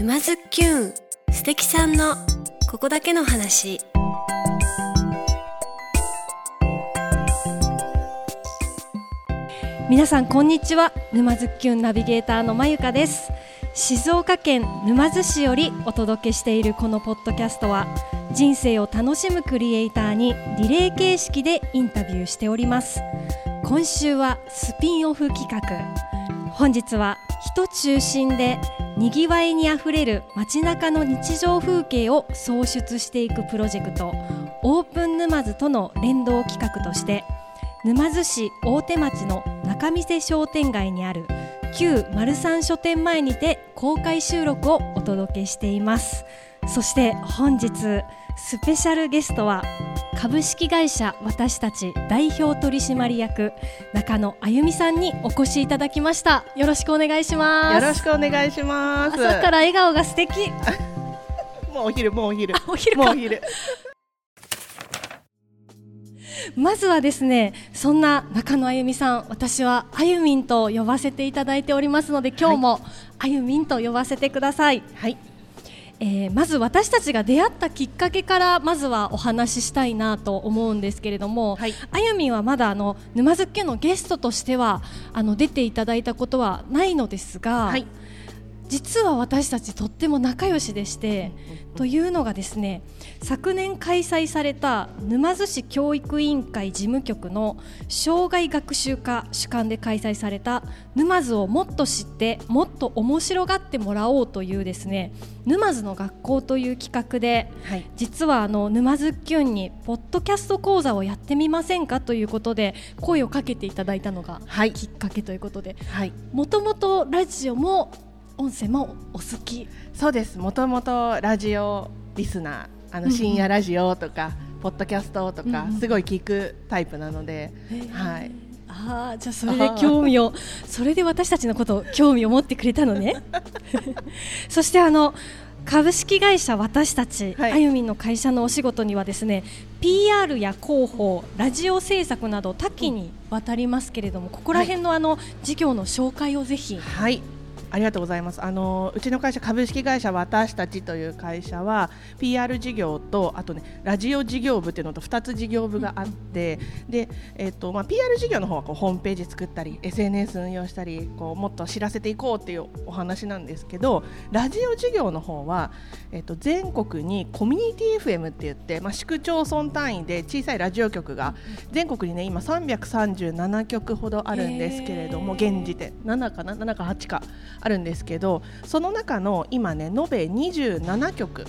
沼津きゅん素敵さんのここだけの話。皆さんこんにちは沼津きゅんナビゲーターのまゆかです。静岡県沼津市よりお届けしているこのポッドキャストは人生を楽しむクリエイターにリレー形式でインタビューしております。今週はスピンオフ企画。本日は人中心でにぎわいにあふれる街中の日常風景を創出していくプロジェクトオープン沼津との連動企画として沼津市大手町の中見世商店街にある旧丸三書店前にて公開収録をお届けしています。そして本日スペシャルゲストは株式会社私たち代表取締役中野あゆみさんにお越しいただきました。よろしくお願いします。よろしくお願いします。朝から笑顔が素敵。もうお昼もうお昼。お昼か。もうお昼。まずはですねそんな中野あゆみさん私はあゆみんと呼ばせていただいておりますので今日もあゆみんと呼ばせてください、はいえーまず私たちが出会ったきっかけからまずはお話ししたいなと思うんですけれども、はい。あゆみんはまだあの沼津家のゲストとしてはあの出ていただいたことはないのですが、はい実は私たちとっても仲良しでして、というのがですね昨年開催された沼津市教育委員会事務局の障害学習科主管で開催された沼津をもっと知ってもっと面白がってもらおうというですね沼津の学校という企画ではい。実はあの沼津きゅんにポッドキャスト講座をやってみませんかということで声をかけていただいたのがはい。きっかけということではい。もともとラジオも音声もお好き？そうです。もともとラジオリスナーあうんうん。の深夜ラジオとか、ポッドキャストとか、うんうん。すごい聞くタイプなので、はい。ああじゃあそれで興味を それで私たちのことを興味を持ってくれたのね。そしてあの株式会社私たち、はい。あゆみんの会社のお仕事にはですね PR や広報ラジオ制作など多岐にわたりますけれども、ここら辺のあの事業の紹介をぜひ、はいありがとうございます。あのうちの会社株式会社私たちという会社は PR 事業とあとねラジオ事業部っていうのと2つ事業部があって、でえっ、とまあ PR 事業の方はこうホームページ作ったり SNS 運用したりこうもっと知らせていこうっていうお話なんですけどラジオ事業の方はえっ、と全国にコミュニティ FM って言ってまあ市区町村単位で小さいラジオ局が全国にね今337局ほどあるんですけれども現時点。7かな？7か8かあるんですけどその中の今ね延べ27局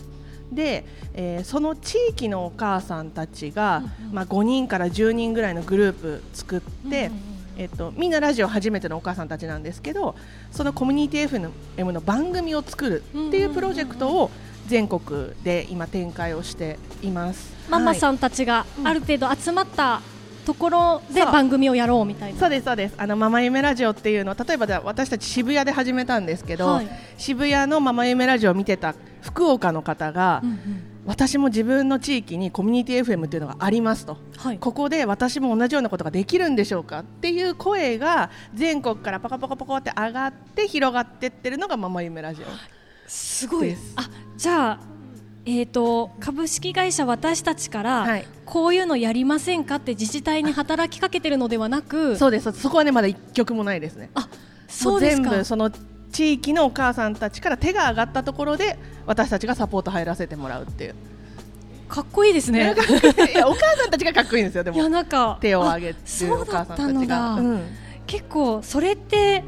で、えーその地域のお母さんたちが、うんうん。まあ、5人から10人ぐらいのグループ作って、うんうんうん。えっと、みんなラジオ初めてのお母さんたちなんですけどそのコミュニティ FM の番組を作るっていうプロジェクトを全国で今展開をしています。んママさんたちがある程度集まったところで番組をやろうみたいな。そうですそうです。あのママ夢ラジオっていうのを例えば私たち渋谷で始めたんですけど、はい。渋谷のママ夢ラジオを見てた福岡の方が、うんうん。私も自分の地域にコミュニティ FM っていうのがありますと。はい。ここで私も同じようなことができるんでしょうかっていう声が全国からパカパカパカって上がって広がってってるのがママ夢ラジオ。すごい。です。あじゃあ、えー、と株式会社私たちから、はいこういうのやりませんかって自治体に働きかけてるのではなくそうです。そこはねまだ一曲もないですね。あそうですか。も全部その地域のお母さんたちから手が上がったところで私たちがサポート入らせてもらうっていう。かっこいいですね。いやお母さんたちがかっこいいんですよ。でいやもなんか手を挙げあてそうだったのだ、うん。結構それって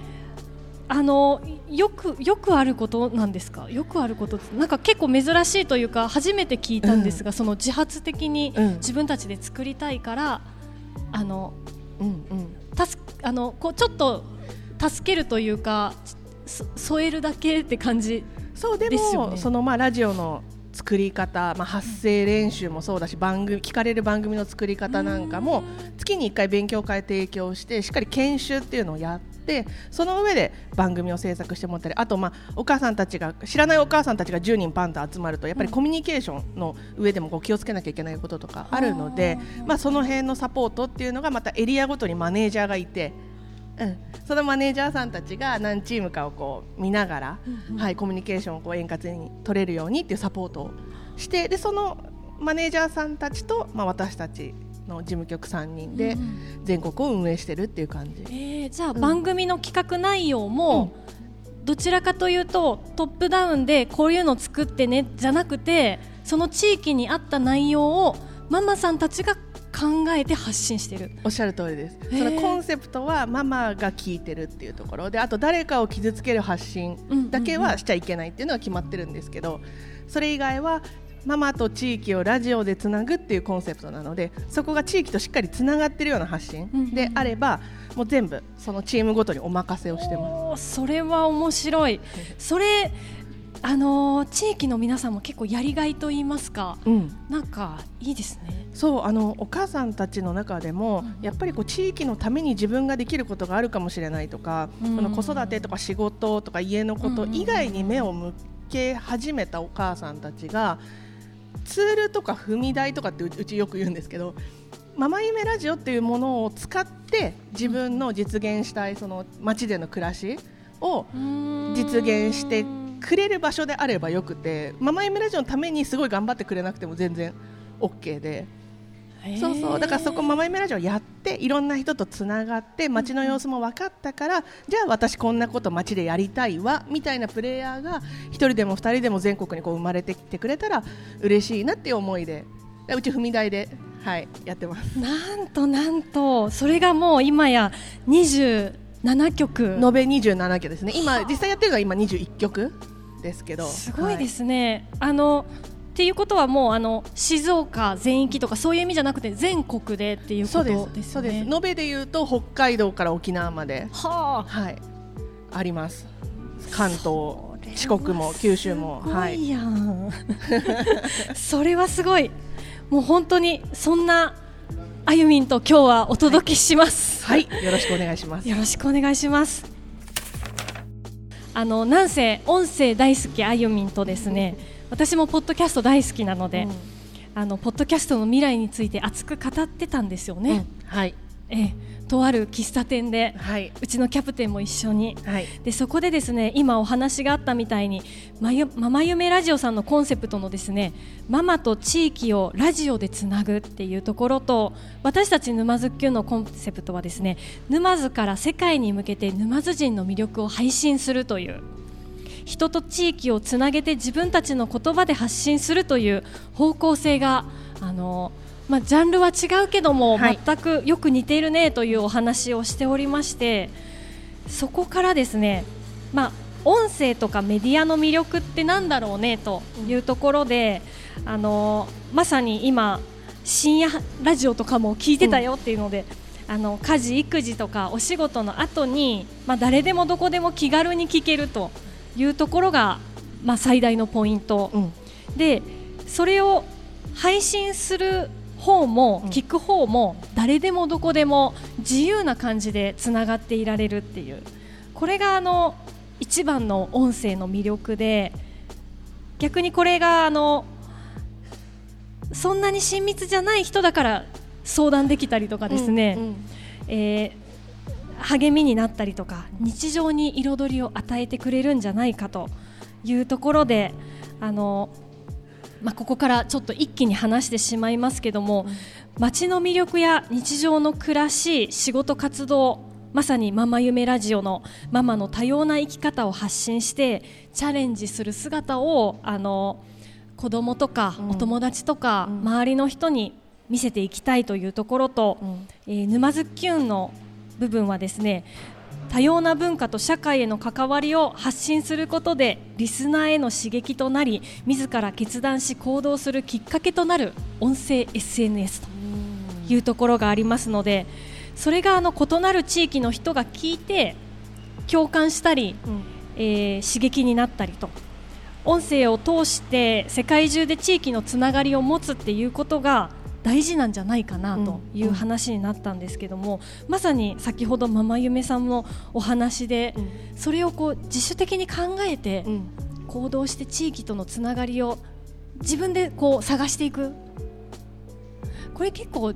あのよくよくあることなんですか？よくあることなんか結構珍しいというか初めて聞いたんですが、その自発的にうん。自分たちで作りたいから、あのうんうん。たすあのこうちょっと助けるというかそ添えるだけって感じそうでもですよねそのまあラジオの作り方、まあ、発声練習もそうだし番組聞かれる番組の作り方なんかも月に1回勉強会提供してしっかり研修っていうのをやってその上で番組を制作してもらったりあとまあお母さんたちが知らないお母さんたちが10人パンと集まるとやっぱりコミュニケーションの上でもこう気をつけなきゃいけないこととかあるので、まあ、その辺のサポートっていうのがまたエリアごとにマネージャーがいてうん、そのマネージャーさんたちが何チームかをこう見ながら、はい、コミュニケーションをこう円滑に取れるようにっていうサポートをしてでそのマネージャーさんたちと、まあ、私たちの事務局3人で全国を運営してるっていう感じ、えー、じゃあ、番組の企画内容も、どちらかというとトップダウンでこういうの作ってねじゃなくてその地域に合った内容をママさんたちが考えて発信してる。おっしゃる通りです。そのコンセプトはママが聞いてるっていうところであと誰かを傷つける発信だけはしちゃいけないっていうのは決まってるんですけどそれ以外はママと地域をラジオでつなぐっていうコンセプトなのでそこが地域としっかりつながってるような発信であれば、もう全部そのチームごとにお任せをしてます。それは面白い。それあのー、地域の皆さんも結構やりがいと言いますか、うん、なんかいいですね。そうあのお母さんたちの中でも、うん、やっぱりこう地域のために自分ができることがあるかもしれないとか、うん、この子育てとか仕事とか家のこと以外に目を向け始めたお母さんたちが、ツールとか踏み台とかってうちよく言うんですけどママ夢ラジオっていうものを使って自分の実現したいその街での暮らしを実現してくれる場所であればよくてママ夢ラジオのためにすごい頑張ってくれなくても全然 OK で。そうそう。だからそこママ夢ラジオやっていろんな人とつながって街の様子も分かったから、じゃあ私こんなこと街でやりたいわみたいなプレイヤーが1人でも2人でも全国にこう生まれてきてくれたら嬉しいなっていう思いでうち踏み台で、はい、やってます。なんとなんと。それがもう今や27曲。延べ27曲ですね。今実際やってるのは今21曲ですけどすごいですね、はい、あのっていうことはもうあの静岡全域とかそういう意味じゃなくて全国でっていうことですね。延べでいうと北海道から沖縄まで、はあ、はい、あります。関東、四国も九州も、はい。それはすごい。もう本当にそんなあゆみんと今日はお届けします、はい。はい、よろしくお願いします。よろしくお願いします。あのなんせ音声大好きあゆみんとですね。私もポッドキャスト大好きなので、うん、あのポッドキャストの未来について熱く語ってたんですよね。うん、はい。えとある喫茶店で、はい、うちのキャプテンも一緒に、はい、でそこでですね今お話があったみたいにママ夢ラジオさんのコンセプトのですねママと地域をラジオでつなぐっていうところと私たち沼津きゅんのコンセプトはですね沼津から世界に向けて沼津人の魅力を配信するという人と地域をつなげて自分たちの言葉で発信するという方向性があのまあ、ジャンルは違うけども、はい、全くよく似ているねというお話をしておりましてそこからですね、まあ、音声とかメディアの魅力ってなんだろうねというところで、うん、あのまさに今深夜ラジオとかも聞いてたよっていうので、うん、あの家事育児とかお仕事の後にまあ、誰でもどこでも気軽に聞けるというところが、まあ、最大のポイント、うん、でそれを配信する方も聞く方も誰でもどこでも自由な感じでつながっていられるっていう。これがあの一番の音声の魅力で逆にこれがあのそんなに親密じゃない人だから相談できたりとかですね、うんうん、えー励みになったりとか日常に彩りを与えてくれるんじゃないかというところであの、まあ、ここからちょっと一気に話してしまいますけども、街の魅力や日常の暮らし仕事活動まさにママ夢ラジオのママの多様な生き方を発信してチャレンジする姿をあの子供とかお友達とか周りの人に見せていきたいというところと、うん、えー、沼津きゅんの部分はですね多様な文化と社会への関わりを発信することでリスナーへの刺激となり自ら決断し行動するきっかけとなる音声 SNS というところがありますのでそれがあの異なる地域の人が聞いて共感したり、うん、えー、刺激になったりと音声を通して世界中で地域のつながりを持つっていうことが大事なんじゃないかなという話になったんですけども、うん、まさに先ほどママ夢さんもお話で、うん、それをこう自主的に考えて行動して地域とのつながりを自分でこう探していくこれ結構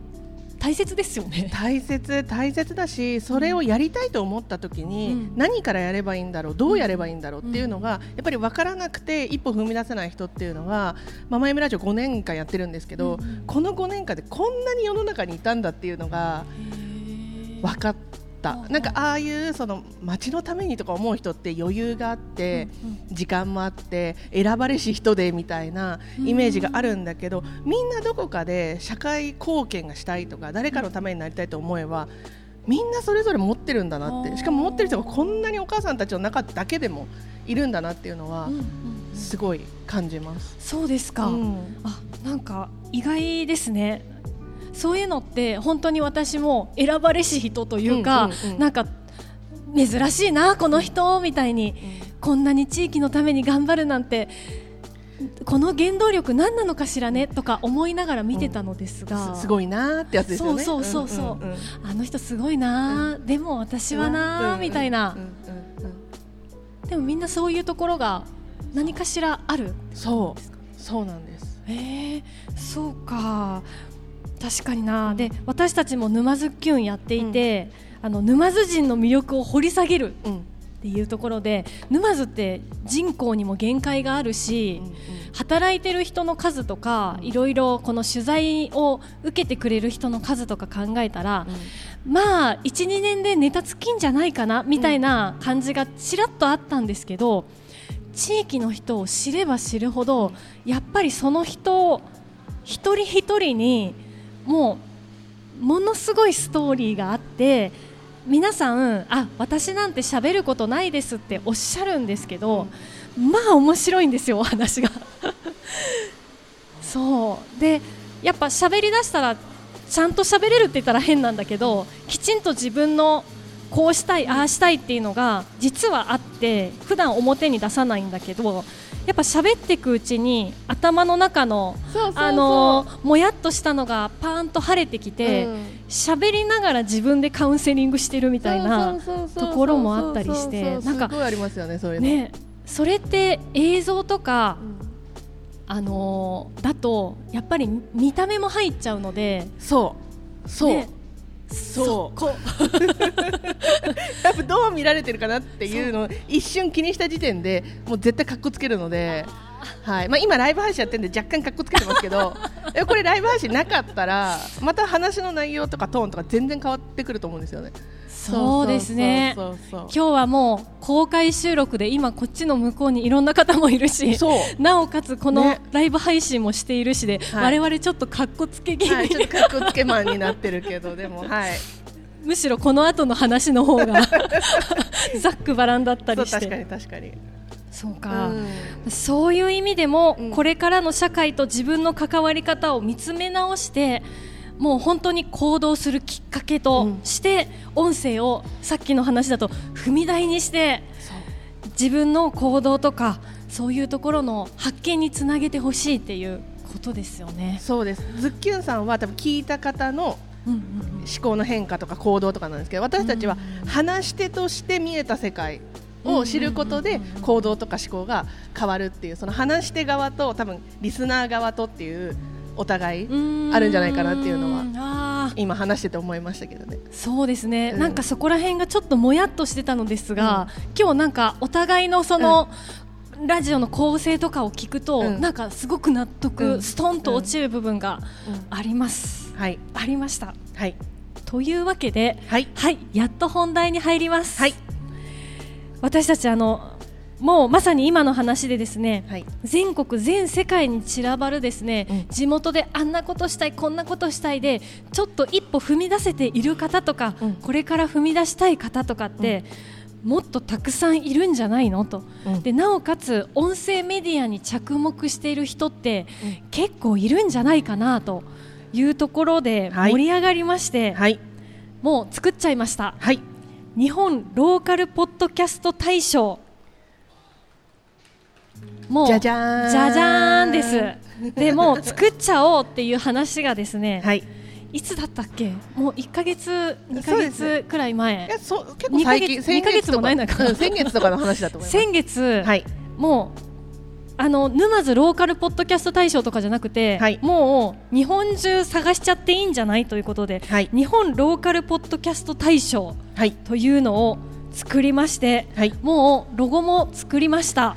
大切ですよね。大切大切だしそれをやりたいと思った時に、うん何からやればいいんだろうどうやればいいんだろうっていうのが、やっぱり分からなくて一歩踏み出せない人っていうのがママ M ラジオ5年間やってるんですけど、うんこの5年間でこんなに世の中にいたんだっていうのが分かった。うんなんかああいうその街のためにとか思う人って余裕があって、時間もあって選ばれし人でみたいなイメージがあるんだけど、みんなどこかで社会貢献がしたいとか誰かのためになりたいと思えばみんなそれぞれ持ってるんだなって。しかも持ってる人がこんなにお母さんたちの中だけでもいるんだなっていうのはうんうんうん。すごい感じます。そうですか。うん。あなんか意外ですね。そういうのって本当に私も選ばれし人というか、うんうんうん。なんか珍しいなこの人みたいに、こんなに地域のために頑張るなんてこの原動力何なのかしらねとか思いながら見てたのですが、すすごいなーってやつですよね。そうそうそうそう。んんんあの人すごいな、でも私はな、うんみたいなうん、うん。うんでもみんなそういうところが何かしらある。そう。そうなんです。えー、そうか確かにな、で私たちも沼津キュンやっていて、あの沼津人の魅力を掘り下げるうん。っていうところで沼津って人口にも限界があるし、うんうん。働いてる人の数とか、いろいろこの取材を受けてくれる人の数とか考えたら、まあ12年でネタ尽きんじゃないかなみたいな感じがちらっとあったんですけど、地域の人を知れば知るほどやっぱりその人一人一人にもうものすごいストーリーがあって皆さんあ私なんて喋ることないですっておっしゃるんですけど、まあ面白いんですよお話が。そう。でやっぱ喋り出したらちゃんと喋れるって言ったら変なんだけどきちんと自分のこうしたいああしたいっていうのが実はあって普段表に出さないんだけどやっぱ喋っていくうちに頭の中のあのもやっとしたのがパーンと晴れてきてうん。喋、りながら自分でカウンセリングしてるみたいなところもあったりしてなんかありますよねそういうの。ねそれって映像とかうん。あのーだとやっぱり見た目も入っちゃうのでそう。そう、ねそう。こ。やっぱどう見られてるかなっていうのを一瞬気にした時点でもう絶対かっこつけるので、はい。まあ、今ライブ配信やってるんで若干かっこつけてますけど えこれライブ配信なかったらまた話の内容とかトーンとか全然変わってくると思うんですよね。そうですね。今日はもう公開収録で今こっちの向こうにいろんな方もいるしそう。なおかつこのね。ライブ配信もしているしで、はい。我々ちょっとかっこつけ気味、はい、ちょっとかっこつけマンになってるけどでもはい。むしろこの後の話の方が ざっくばらんだったりしそう確かてに確かに。そうか、うん。そういう意味でも、うん。これからの社会と自分の関わり方を見つめ直してもう本当に行動するきっかけとして、音声をさっきの話だと踏み台にして自分の行動とかそういうところの発見につなげてほしいっていうことですよね。そうです。ズッキュンさんは多分聞いた方の思考の変化とか行動とかなんですけど私たちは話し手として見えた世界を知ることで行動とか思考が変わるっていうその話し手側と多分リスナー側とっていうお互いうん。あるんじゃないかなっていうのは。今話してて思いましたけどね。そうですね、うん。なんかそこら辺がちょっともやっとしてたのですが、今日なんかお互いのその、ラジオの構成とかを聞くと、うん。なんかすごく納得、うん。ストンと落ちる部分がうん。あります、はい。ありました。はい。というわけではい。はい。やっと本題に入ります、はい。私たちあのもうまさに今の話でですね、はい。全国全世界に散らばるですね、うん。地元であんなことしたいこんなことしたいでちょっと一歩踏み出せている方とか、うん。これから踏み出したい方とかって、もっとたくさんいるんじゃないのと、うん。でなおかつ音声メディアに着目している人って、うん。結構いるんじゃないかなというところではい。盛り上がりまして、はい。もう作っちゃいました。はい。日本ローカルポッドキャスト大賞もうじゃじゃーん。じゃじゃーんです。でもう作っちゃおうっていう話がですね、はい。い、つだったっけ？もう1か月2か月くらい前。いやそう結構最近二ヶ月二ヶ月もないのか。うん先月とかの話だと思います。先月、はい。もうあの沼津ローカルポッドキャスト大賞とかじゃなくて、はい。もう日本中探しちゃっていいんじゃないということで、はい。日本ローカルポッドキャスト大賞はい。というのを作りまして、はい。もうロゴも作りました。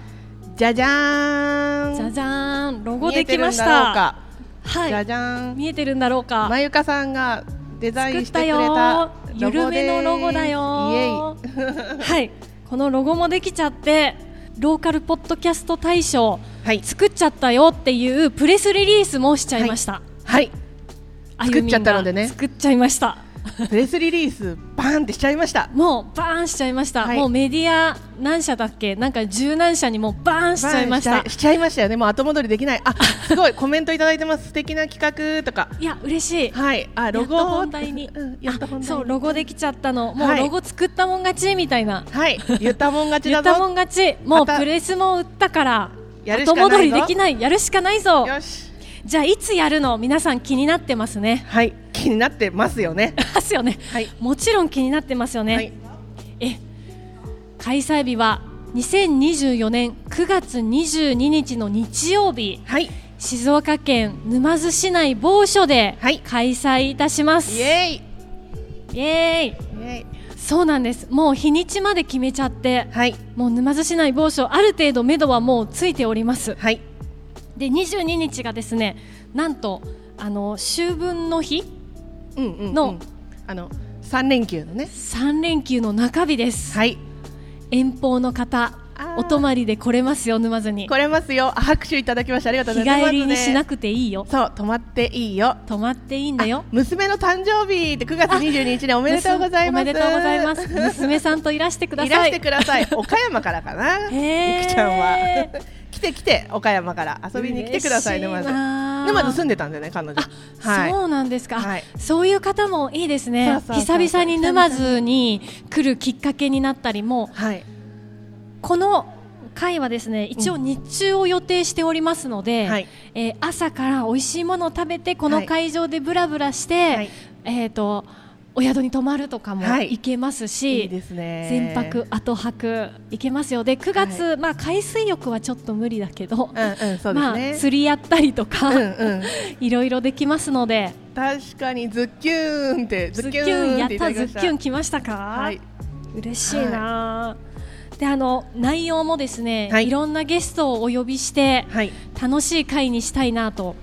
じゃじゃーん。じゃじゃーん。ロゴできました。かはいじゃじゃーん。見えてるんだろうか。まゆかさんがデザインしてくれたゆるめのロゴだよ はい。このロゴもできちゃってローカルポッドキャスト大賞はい。作っちゃったよっていうプレスリリースもしちゃいました、はい。あゆみんが作っちゃったのでね。作っちゃいましたプレスリリースバーンってしちゃいました。もうバーンしちゃいました、はい。もうメディア何社だっけ？なんか十何社にもうバーンしちゃいました。しちゃいましたよね。もう後戻りできない。あすごい。コメントいただいてます。素敵な企画とか。いや嬉しい。はい。あロゴやっと本題に、うんやっと本題そうロゴできちゃったの。もうはいロゴ作ったもん勝ちみたいな、はい。言ったもん勝ちだぞ。言ったもん勝ち。もうプレスも売ったからやる後戻りできない。やるしかないぞ。よし。じゃあいつやるの？皆さん気になってますね。はい気になってますよね。ますよね。はい。もちろん気になってますよね、はい。え開催日は2024年9月22日の日曜日。はい。静岡県沼津市内某所ではい。開催いたします、イエーイ。イエーイそうなんです。もう日にちまで決めちゃってはい。もう沼津市内某所ある程度目処はもうついております。はい。で22日がですねなんとあの秋分の日のあの三連休のね。3連休の中日です、はい。遠方の方お泊まりで来れますよ沼津に。来れますよ。あ拍手いただきました。ありがとうご日ざいます帰りにしなくくていいよ。そう泊まっていいよ。泊まっていいんだよ。娘の誕生日って9月22日でおめでとうございます。おめでとうございます。娘さんといらしてください。いらしてください。岡山からかな。ゆきちゃんは。来て来て岡山から遊びに来てください沼津沼津住んでたんでね彼女。はい。そうなんですか、はい。そういう方もいいですね。久々に沼津に来るきっかけになったりもはい。この会はですね一応日中を予定しておりますので、はい。えー朝から美味しいものを食べてこの会場でブラブラして、はい。えっ、とお宿に泊まるとかもはい。行けますし、いいですね。全泊後泊行けますよ。で9月、まあ海水浴はちょっと無理だけど、まあね、釣りやったりとか、うんうん。いろいろできますので。確かにズッキューンってズッキュンやったズッキュン来ましたか、はい。嬉しいな、であの内容もですね、はい。い、ろんなゲストをお呼びしてはい。楽しい会にしたいなと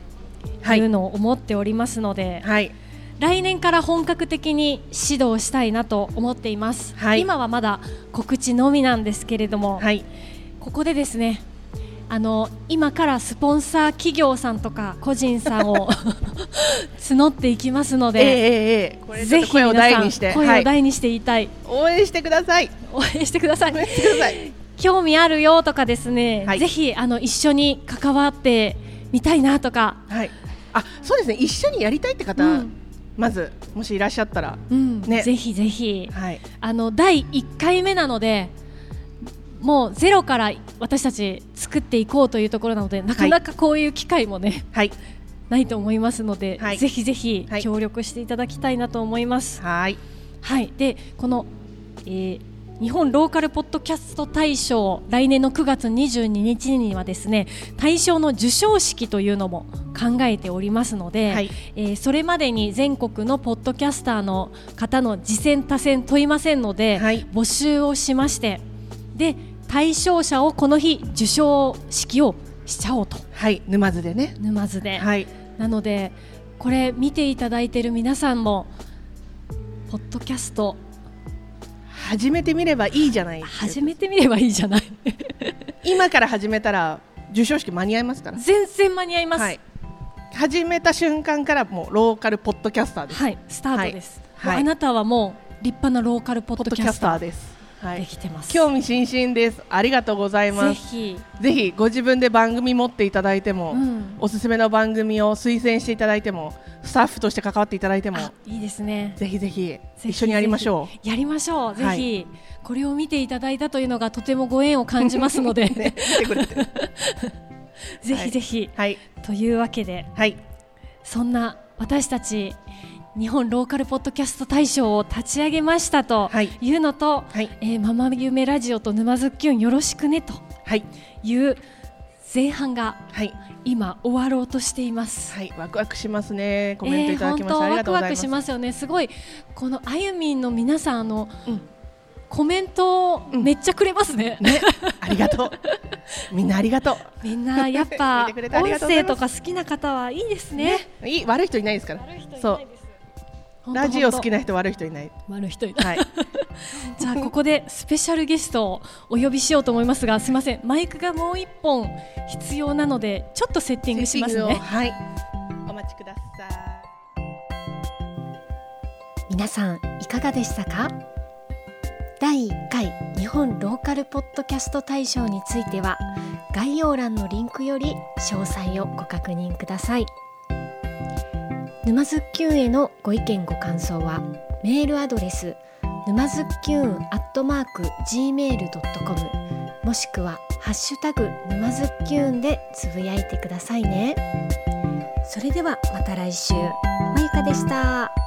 はい。いうのを思っておりますので、はい来年から本格的に指導したいなと思っています、はい。今はまだ告知のみなんですけれども、はい。ここでですねあの今からスポンサー企業さんとか個人さんを 募っていきますのええで、えええ。えこれちょぜひ声を大にして声はい。を大にして言いたい、応援してください。応援してください。応援してください。興味あるよとかですね、はい。ぜひあの一緒に関わってみたいなとか、はい。あそうですね。一緒にやりたいって方、うんまずもしいらっしゃったらうん。ね。ぜひぜひ。はい。あの第1回目なのでもうゼロから私たち作っていこうというところなのでなかなかこういう機会もね、はい。ないと思いますので、はい。ぜひぜひはい。協力していただきたいなと思います。はい。はい、でこの、えー日本ローカルポッドキャスト大賞来年の9月22日にはですね大賞の授賞式というのも考えておりますので、はい。えーそれまでに全国のポッドキャスターの方の次戦多戦問いませんので、はい。募集をしましてで対象者をこの日授賞式をしちゃおうと。はい。沼津でね。沼津で、はい。なのでこれ見ていただいている皆さんもポッドキャスト始めてみればいいじゃない。始めてみればいいじゃない。今から始めたら授賞式間に合いますから。全然間に合います、ははい。い、始めた瞬間からもうローカルポッドキャスターです。スタートです、はい。あなたはもう立派なローカルポッドキャスターです。はい。できてます、興味津々です。ありがとうございぜます。ひ、ぜひご自分で番組持っていただいても、うん。おすすめの番組を推薦していただいてもスタッフとして関わっていただいてもあいいですね。ぜひぜひ一緒にやりましょぜひやりましょう。ぜひ、はいこれを見ていただいたというのがとてもご縁を感じますので、う ね ぜひぜひ、はい。というわけではい。そんな私たち日本ローカルポッドキャスト大賞を立ち上げましたとはい。いうのと、はい。えーママ夢ラジオと沼津きゅんよろしくねとはい。いう前半がはい。今終わろうとしています。はい。ワクワクしますね。コメントいただきまして、えーありがとうございます。本当ワクワクしますよね。すごいこのあゆみんの皆さんあの、うん。コメントうん。めっちゃくれますね。ね。ありがとう。みんなありがとみんなやっぱ 音声とか好きな方はいいですうね。いい。悪い人いないですから。そうラジオ好き本な人悪い人いない？当悪い人いない。はい。じゃあここでスペシャルゲストをお呼びしようと思いますがすみません。マイクがもう一本必要なのでちょっとセッティングしますね。はい。お待ちくださ皆さんいかがでしたか？第1回日本ローカルポッドキャスト大賞については概要欄のリンクより詳細をご確認ください沼津きゅんへのご意見ご感想はメールアドレス沼津きゅんアットマーク gmail.com もしくはハッシュタグ沼津きゅんでつぶやいてくださいねそれではまた来週まゆかでした。